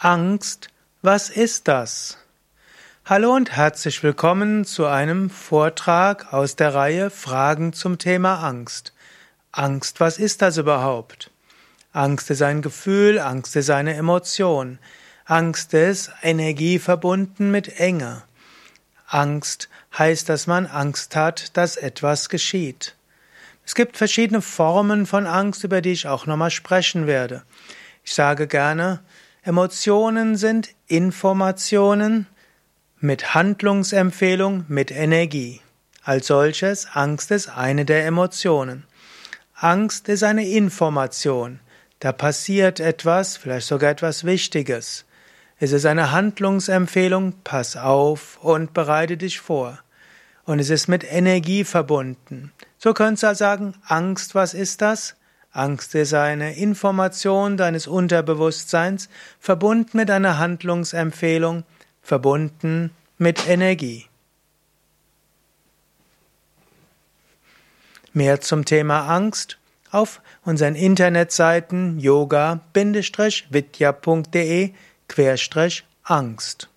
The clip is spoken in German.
Angst, was ist das? Hallo und herzlich willkommen zu einem Vortrag aus der Reihe Fragen zum Thema Angst. Angst, was ist das überhaupt? Angst ist ein Gefühl, Angst ist eine Emotion. Angst ist Energie verbunden mit Enge. Angst heißt, dass man Angst hat, dass etwas geschieht. Es gibt verschiedene Formen von Angst, über die ich auch nochmal sprechen werde. Ich sage gerne, Emotionen sind Informationen mit Handlungsempfehlung, mit Energie. Als solches, Angst ist eine der Emotionen. Angst ist eine Information. Da passiert etwas, vielleicht sogar etwas Wichtiges. Es ist eine Handlungsempfehlung, pass auf und bereite dich vor. Und es ist mit Energie verbunden. So könntest du also sagen, Angst, was ist das? Angst ist eine Information deines Unterbewusstseins, verbunden mit einer Handlungsempfehlung, verbunden mit Energie. Mehr zum Thema Angst auf unseren Internetseiten yoga-vidya.de Angst.